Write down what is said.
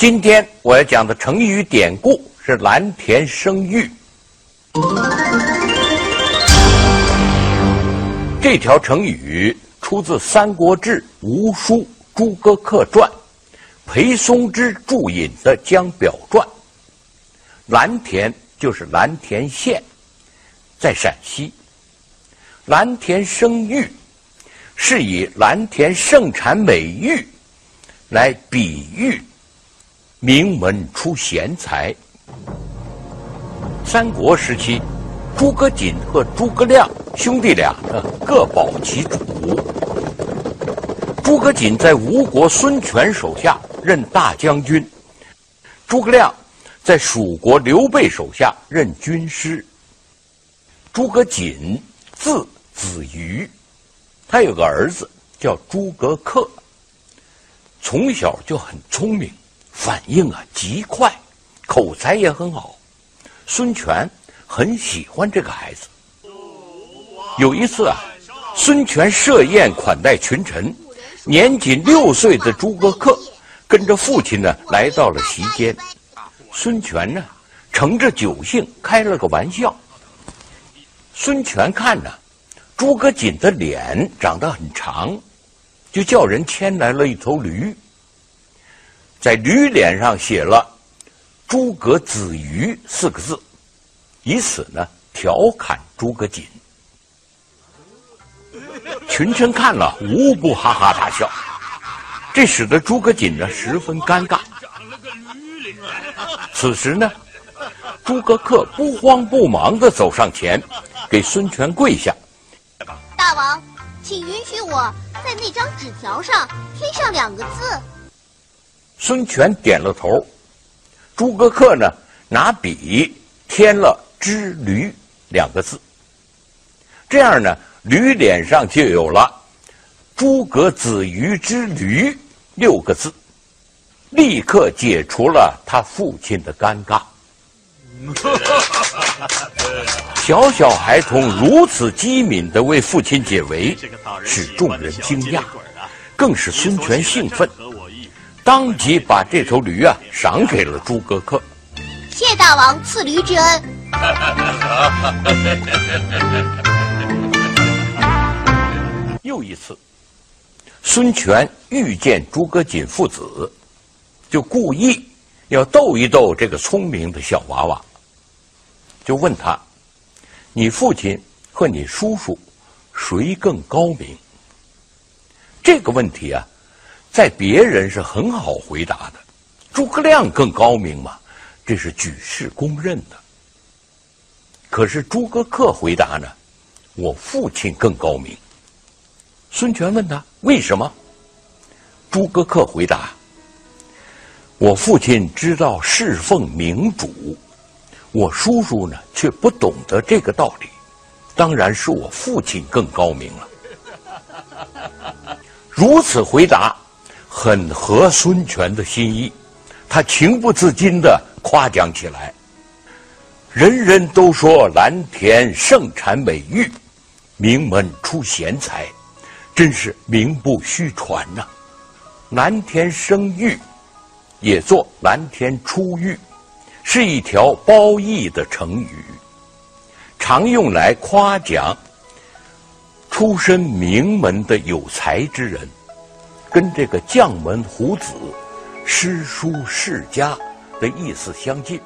今天我要讲的成语典故是“蓝田生玉”。这条成语出自《三国志·吴书·诸葛恪传》，裴松之注引的《江表传》。蓝田就是蓝田县，在陕西。蓝田生玉，是以蓝田盛产美玉，来比喻名门出贤才。三国时期，诸葛瑾和诸葛亮兄弟俩呢各保其主。诸葛瑾在吴国孙权手下任大将军，诸葛亮在蜀国刘备手下任军师。诸葛瑾字子瑜，他有个儿子叫诸葛恪，从小就很聪明，反应啊极快，口才也很好。孙权很喜欢这个孩子。有一次啊，孙权设宴款待群臣，年仅六岁的诸葛恪跟着父亲呢来到了席间。孙权呢乘着酒兴开了个玩笑。孙权看呢诸葛瑾的脸长得很长，就叫人牵来了一头驴，在驴脸上写了“诸葛子瑜”四个字，以此呢调侃诸葛瑾。群臣看了无不哈哈大笑，这使得诸葛瑾呢十分尴尬。此时呢，诸葛恪不慌不忙的走上前，给孙权跪下。大王，请允许我在那张纸条上添上两个字。孙权点了头，诸葛恪呢拿笔添了“之驴”两个字。这样呢，驴脸上就有了“诸葛子瑜之驴”六个字，立刻解除了他父亲的尴尬。小小孩童如此机敏地为父亲解围，使众人惊讶，更使孙权兴奋，当即把这头驴啊赏给了诸葛恪。谢大王赐驴之恩。又一次，孙权遇见诸葛瑾父子，就故意要逗一逗这个聪明的小娃娃，就问他：“你父亲和你叔叔谁更高明？”这个问题啊，在别人是很好回答的，诸葛亮更高明嘛，这是举世公认的。可是诸葛恪回答呢，我父亲更高明。孙权问他为什么？诸葛恪回答：“我父亲知道侍奉明主，我叔叔呢却不懂得这个道理，当然是我父亲更高明了。”如此回答，很合孙权的心意，他情不自禁的夸奖起来。人人都说蓝田盛产美玉，名门出贤才。真是名不虚传呐！蓝田生玉，也作蓝田出玉，是一条褒义的成语，常用来夸奖出身名门的有才之人，跟这个将门虎子、诗书世家的意思相近。